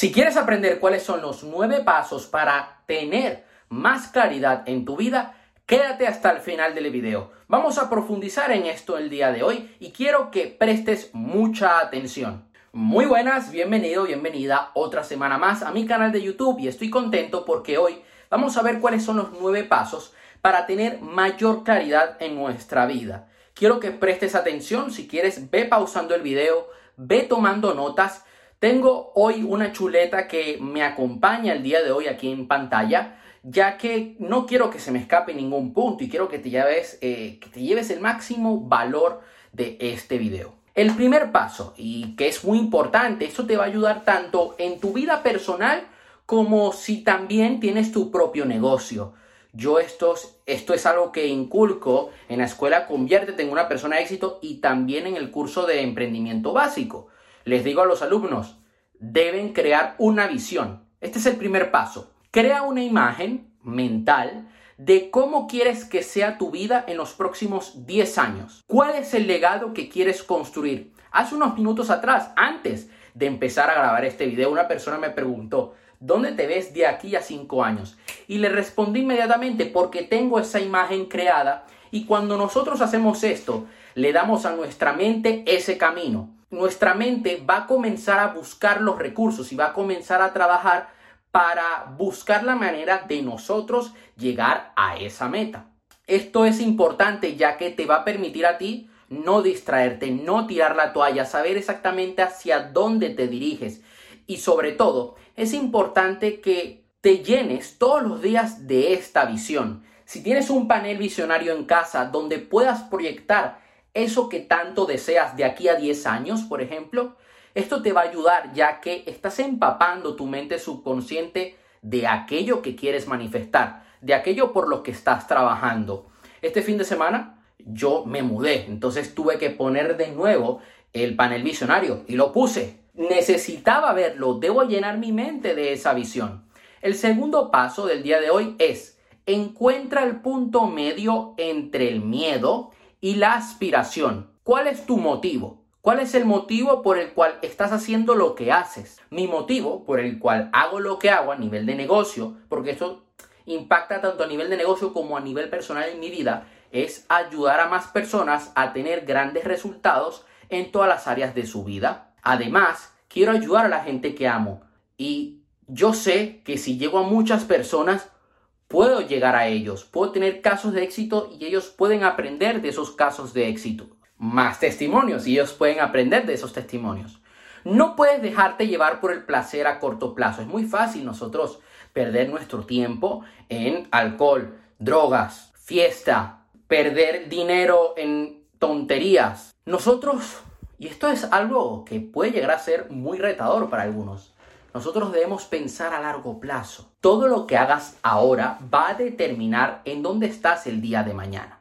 Si quieres aprender cuáles son los nueve pasos para tener más claridad en tu vida, quédate hasta el final del video. Vamos a profundizar en esto el día de hoy y quiero que prestes mucha atención. Muy buenas, bienvenido, bienvenida otra semana más a mi canal de YouTube y estoy contento porque hoy vamos a ver cuáles son los nueve pasos para tener mayor claridad en nuestra vida. Quiero que prestes atención, si quieres ve pausando el video, ve tomando notas tengo hoy una chuleta que me acompaña el día de hoy aquí en pantalla, ya que no quiero que se me escape ningún punto y quiero que te lleves, eh, que te lleves el máximo valor de este video. El primer paso, y que es muy importante, eso te va a ayudar tanto en tu vida personal como si también tienes tu propio negocio. Yo esto, esto es algo que inculco en la escuela Conviértete en una persona de éxito y también en el curso de emprendimiento básico. Les digo a los alumnos, deben crear una visión. Este es el primer paso. Crea una imagen mental de cómo quieres que sea tu vida en los próximos 10 años. ¿Cuál es el legado que quieres construir? Hace unos minutos atrás, antes de empezar a grabar este video, una persona me preguntó, ¿dónde te ves de aquí a 5 años? Y le respondí inmediatamente porque tengo esa imagen creada y cuando nosotros hacemos esto, le damos a nuestra mente ese camino nuestra mente va a comenzar a buscar los recursos y va a comenzar a trabajar para buscar la manera de nosotros llegar a esa meta. Esto es importante ya que te va a permitir a ti no distraerte, no tirar la toalla, saber exactamente hacia dónde te diriges. Y sobre todo, es importante que te llenes todos los días de esta visión. Si tienes un panel visionario en casa donde puedas proyectar eso que tanto deseas de aquí a 10 años, por ejemplo, esto te va a ayudar ya que estás empapando tu mente subconsciente de aquello que quieres manifestar, de aquello por lo que estás trabajando. Este fin de semana yo me mudé, entonces tuve que poner de nuevo el panel visionario y lo puse. Necesitaba verlo, debo llenar mi mente de esa visión. El segundo paso del día de hoy es encuentra el punto medio entre el miedo y la aspiración. ¿Cuál es tu motivo? ¿Cuál es el motivo por el cual estás haciendo lo que haces? Mi motivo por el cual hago lo que hago a nivel de negocio, porque eso impacta tanto a nivel de negocio como a nivel personal en mi vida, es ayudar a más personas a tener grandes resultados en todas las áreas de su vida. Además, quiero ayudar a la gente que amo y yo sé que si llego a muchas personas, puedo llegar a ellos, puedo tener casos de éxito y ellos pueden aprender de esos casos de éxito. Más testimonios y ellos pueden aprender de esos testimonios. No puedes dejarte llevar por el placer a corto plazo. Es muy fácil nosotros perder nuestro tiempo en alcohol, drogas, fiesta, perder dinero en tonterías. Nosotros, y esto es algo que puede llegar a ser muy retador para algunos, nosotros debemos pensar a largo plazo. Todo lo que hagas ahora va a determinar en dónde estás el día de mañana.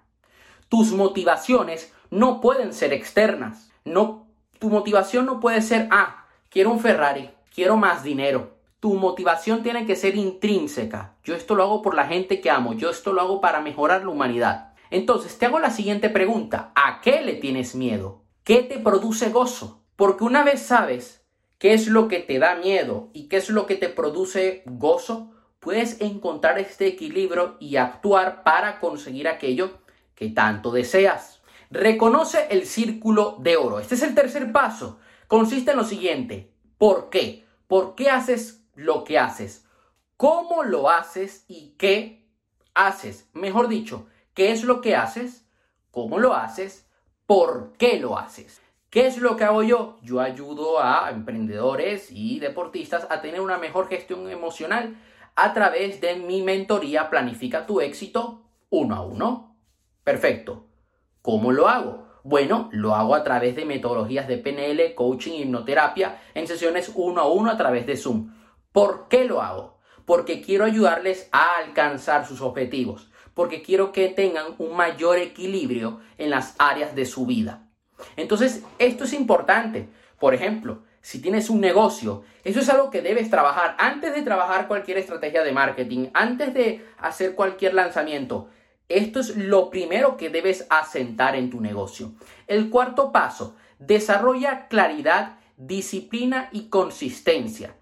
Tus motivaciones no pueden ser externas. No, tu motivación no puede ser, ah, quiero un Ferrari, quiero más dinero. Tu motivación tiene que ser intrínseca. Yo esto lo hago por la gente que amo, yo esto lo hago para mejorar la humanidad. Entonces, te hago la siguiente pregunta. ¿A qué le tienes miedo? ¿Qué te produce gozo? Porque una vez sabes qué es lo que te da miedo y qué es lo que te produce gozo, puedes encontrar este equilibrio y actuar para conseguir aquello que tanto deseas. Reconoce el círculo de oro. Este es el tercer paso. Consiste en lo siguiente. ¿Por qué? ¿Por qué haces lo que haces? ¿Cómo lo haces y qué haces? Mejor dicho, ¿qué es lo que haces? ¿Cómo lo haces? ¿Por qué lo haces? ¿Qué es lo que hago yo? Yo ayudo a emprendedores y deportistas a tener una mejor gestión emocional a través de mi mentoría Planifica tu éxito uno a uno. Perfecto. ¿Cómo lo hago? Bueno, lo hago a través de metodologías de PNL, coaching hipnoterapia en sesiones uno a uno a través de Zoom. ¿Por qué lo hago? Porque quiero ayudarles a alcanzar sus objetivos, porque quiero que tengan un mayor equilibrio en las áreas de su vida. Entonces, esto es importante. Por ejemplo, si tienes un negocio, eso es algo que debes trabajar antes de trabajar cualquier estrategia de marketing, antes de hacer cualquier lanzamiento. Esto es lo primero que debes asentar en tu negocio. El cuarto paso, desarrolla claridad, disciplina y consistencia.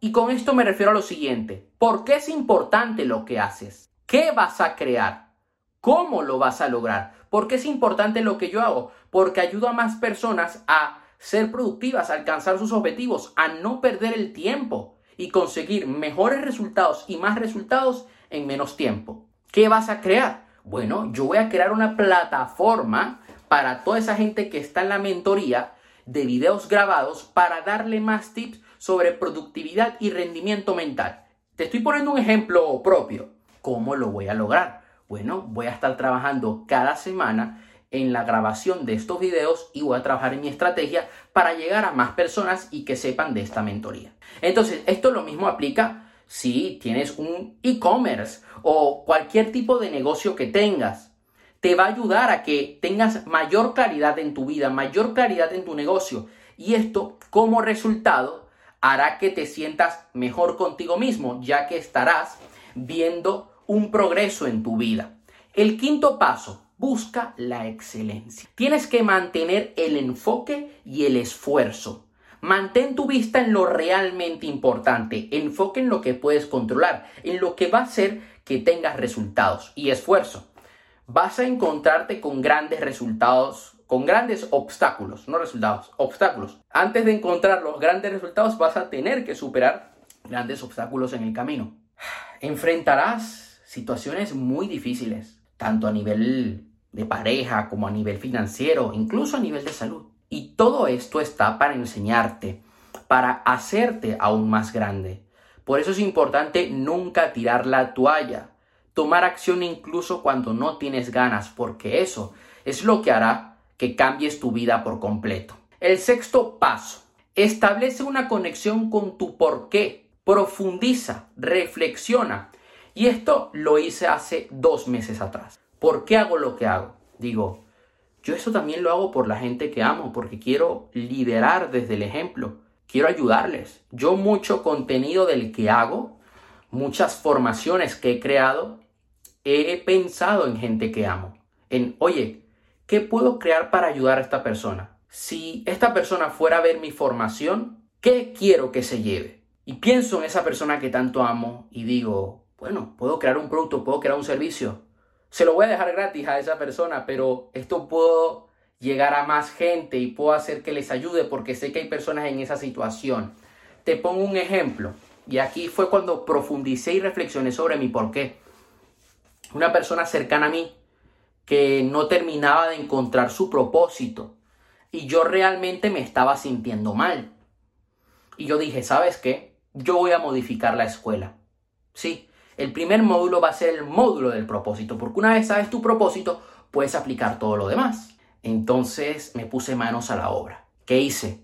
Y con esto me refiero a lo siguiente. ¿Por qué es importante lo que haces? ¿Qué vas a crear? ¿Cómo lo vas a lograr? ¿Por qué es importante lo que yo hago? Porque ayuda a más personas a ser productivas, a alcanzar sus objetivos, a no perder el tiempo y conseguir mejores resultados y más resultados en menos tiempo. ¿Qué vas a crear? Bueno, yo voy a crear una plataforma para toda esa gente que está en la mentoría de videos grabados para darle más tips sobre productividad y rendimiento mental. Te estoy poniendo un ejemplo propio. ¿Cómo lo voy a lograr? Bueno, voy a estar trabajando cada semana en la grabación de estos videos y voy a trabajar en mi estrategia para llegar a más personas y que sepan de esta mentoría. Entonces, esto lo mismo aplica si tienes un e-commerce o cualquier tipo de negocio que tengas te va a ayudar a que tengas mayor claridad en tu vida, mayor claridad en tu negocio. Y esto, como resultado, hará que te sientas mejor contigo mismo, ya que estarás viendo un progreso en tu vida. El quinto paso, busca la excelencia. Tienes que mantener el enfoque y el esfuerzo. Mantén tu vista en lo realmente importante, enfoque en lo que puedes controlar, en lo que va a hacer que tengas resultados y esfuerzo vas a encontrarte con grandes resultados, con grandes obstáculos, no resultados, obstáculos. Antes de encontrar los grandes resultados vas a tener que superar grandes obstáculos en el camino. Enfrentarás situaciones muy difíciles, tanto a nivel de pareja como a nivel financiero, incluso a nivel de salud. Y todo esto está para enseñarte, para hacerte aún más grande. Por eso es importante nunca tirar la toalla tomar acción incluso cuando no tienes ganas, porque eso es lo que hará que cambies tu vida por completo. El sexto paso, establece una conexión con tu por qué, profundiza, reflexiona. Y esto lo hice hace dos meses atrás. ¿Por qué hago lo que hago? Digo, yo eso también lo hago por la gente que amo, porque quiero liderar desde el ejemplo, quiero ayudarles. Yo mucho contenido del que hago, muchas formaciones que he creado, he pensado en gente que amo. En, oye, ¿qué puedo crear para ayudar a esta persona? Si esta persona fuera a ver mi formación, ¿qué quiero que se lleve? Y pienso en esa persona que tanto amo y digo, bueno, puedo crear un producto, puedo crear un servicio. Se lo voy a dejar gratis a esa persona, pero esto puedo llegar a más gente y puedo hacer que les ayude porque sé que hay personas en esa situación. Te pongo un ejemplo. Y aquí fue cuando profundicé y reflexioné sobre mi por qué una persona cercana a mí que no terminaba de encontrar su propósito y yo realmente me estaba sintiendo mal. Y yo dije, ¿sabes qué? Yo voy a modificar la escuela. Sí, el primer módulo va a ser el módulo del propósito, porque una vez sabes tu propósito, puedes aplicar todo lo demás. Entonces me puse manos a la obra. ¿Qué hice?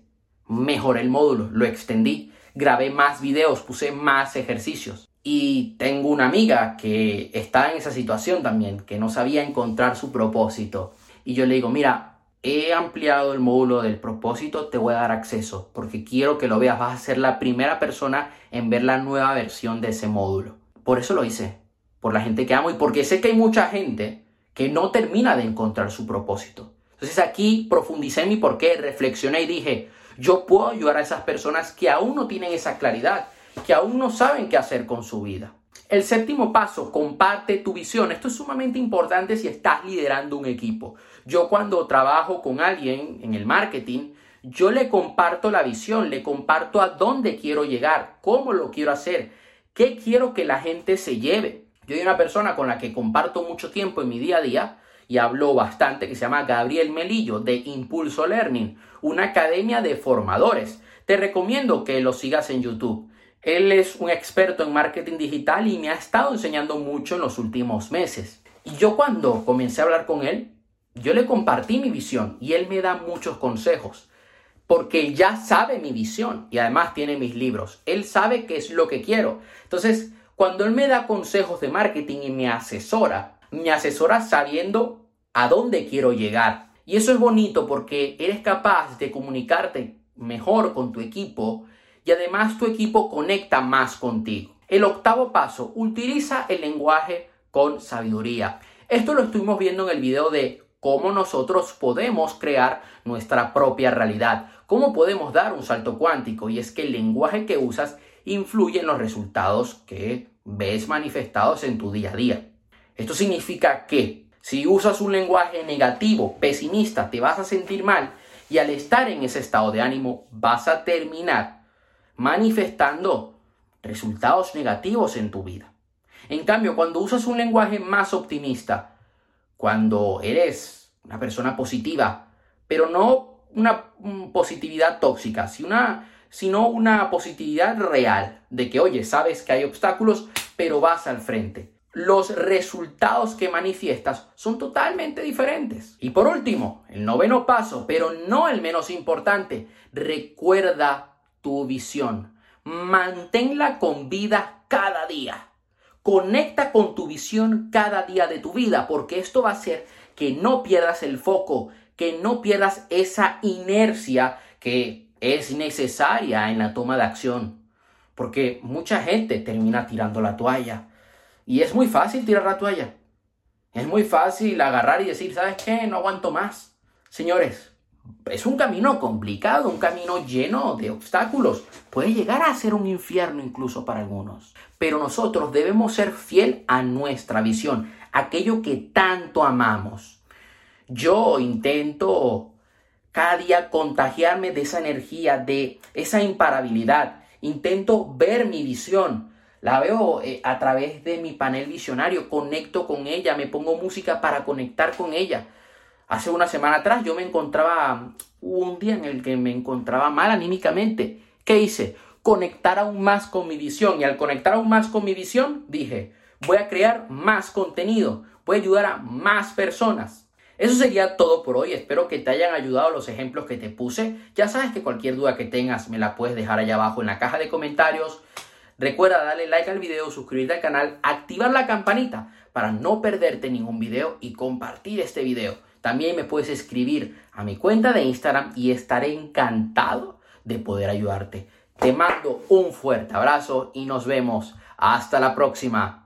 Mejoré el módulo, lo extendí, grabé más videos, puse más ejercicios. Y tengo una amiga que está en esa situación también, que no sabía encontrar su propósito. Y yo le digo, mira, he ampliado el módulo del propósito, te voy a dar acceso, porque quiero que lo veas, vas a ser la primera persona en ver la nueva versión de ese módulo. Por eso lo hice, por la gente que amo y porque sé que hay mucha gente que no termina de encontrar su propósito. Entonces aquí profundicé en mi porqué, reflexioné y dije, yo puedo ayudar a esas personas que aún no tienen esa claridad que aún no saben qué hacer con su vida. El séptimo paso, comparte tu visión. Esto es sumamente importante si estás liderando un equipo. Yo cuando trabajo con alguien en el marketing, yo le comparto la visión, le comparto a dónde quiero llegar, cómo lo quiero hacer, qué quiero que la gente se lleve. Yo hay una persona con la que comparto mucho tiempo en mi día a día y hablo bastante que se llama Gabriel Melillo de Impulso Learning, una academia de formadores. Te recomiendo que lo sigas en YouTube. Él es un experto en marketing digital y me ha estado enseñando mucho en los últimos meses. Y yo cuando comencé a hablar con él, yo le compartí mi visión y él me da muchos consejos. Porque ya sabe mi visión y además tiene mis libros. Él sabe qué es lo que quiero. Entonces, cuando él me da consejos de marketing y me asesora, me asesora sabiendo a dónde quiero llegar. Y eso es bonito porque eres capaz de comunicarte mejor con tu equipo y además tu equipo conecta más contigo. El octavo paso, utiliza el lenguaje con sabiduría. Esto lo estuvimos viendo en el video de cómo nosotros podemos crear nuestra propia realidad, cómo podemos dar un salto cuántico y es que el lenguaje que usas influye en los resultados que ves manifestados en tu día a día. Esto significa que si usas un lenguaje negativo, pesimista, te vas a sentir mal y al estar en ese estado de ánimo vas a terminar manifestando resultados negativos en tu vida. En cambio, cuando usas un lenguaje más optimista, cuando eres una persona positiva, pero no una mm, positividad tóxica, una, sino una positividad real de que, oye, sabes que hay obstáculos, pero vas al frente. Los resultados que manifiestas son totalmente diferentes. Y por último, el noveno paso, pero no el menos importante, recuerda tu visión. Manténla con vida cada día. Conecta con tu visión cada día de tu vida, porque esto va a hacer que no pierdas el foco, que no pierdas esa inercia que es necesaria en la toma de acción. Porque mucha gente termina tirando la toalla. Y es muy fácil tirar la toalla. Es muy fácil agarrar y decir, ¿sabes qué? No aguanto más. Señores, es un camino complicado, un camino lleno de obstáculos. Puede llegar a ser un infierno incluso para algunos. Pero nosotros debemos ser fiel a nuestra visión, aquello que tanto amamos. Yo intento cada día contagiarme de esa energía, de esa imparabilidad. Intento ver mi visión. La veo eh, a través de mi panel visionario, conecto con ella, me pongo música para conectar con ella. Hace una semana atrás yo me encontraba, un día en el que me encontraba mal anímicamente. ¿Qué hice? Conectar aún más con mi visión. Y al conectar aún más con mi visión, dije, voy a crear más contenido, voy a ayudar a más personas. Eso sería todo por hoy. Espero que te hayan ayudado los ejemplos que te puse. Ya sabes que cualquier duda que tengas me la puedes dejar allá abajo en la caja de comentarios. Recuerda darle like al video, suscribirte al canal, activar la campanita para no perderte ningún video y compartir este video. También me puedes escribir a mi cuenta de Instagram y estaré encantado de poder ayudarte. Te mando un fuerte abrazo y nos vemos. Hasta la próxima.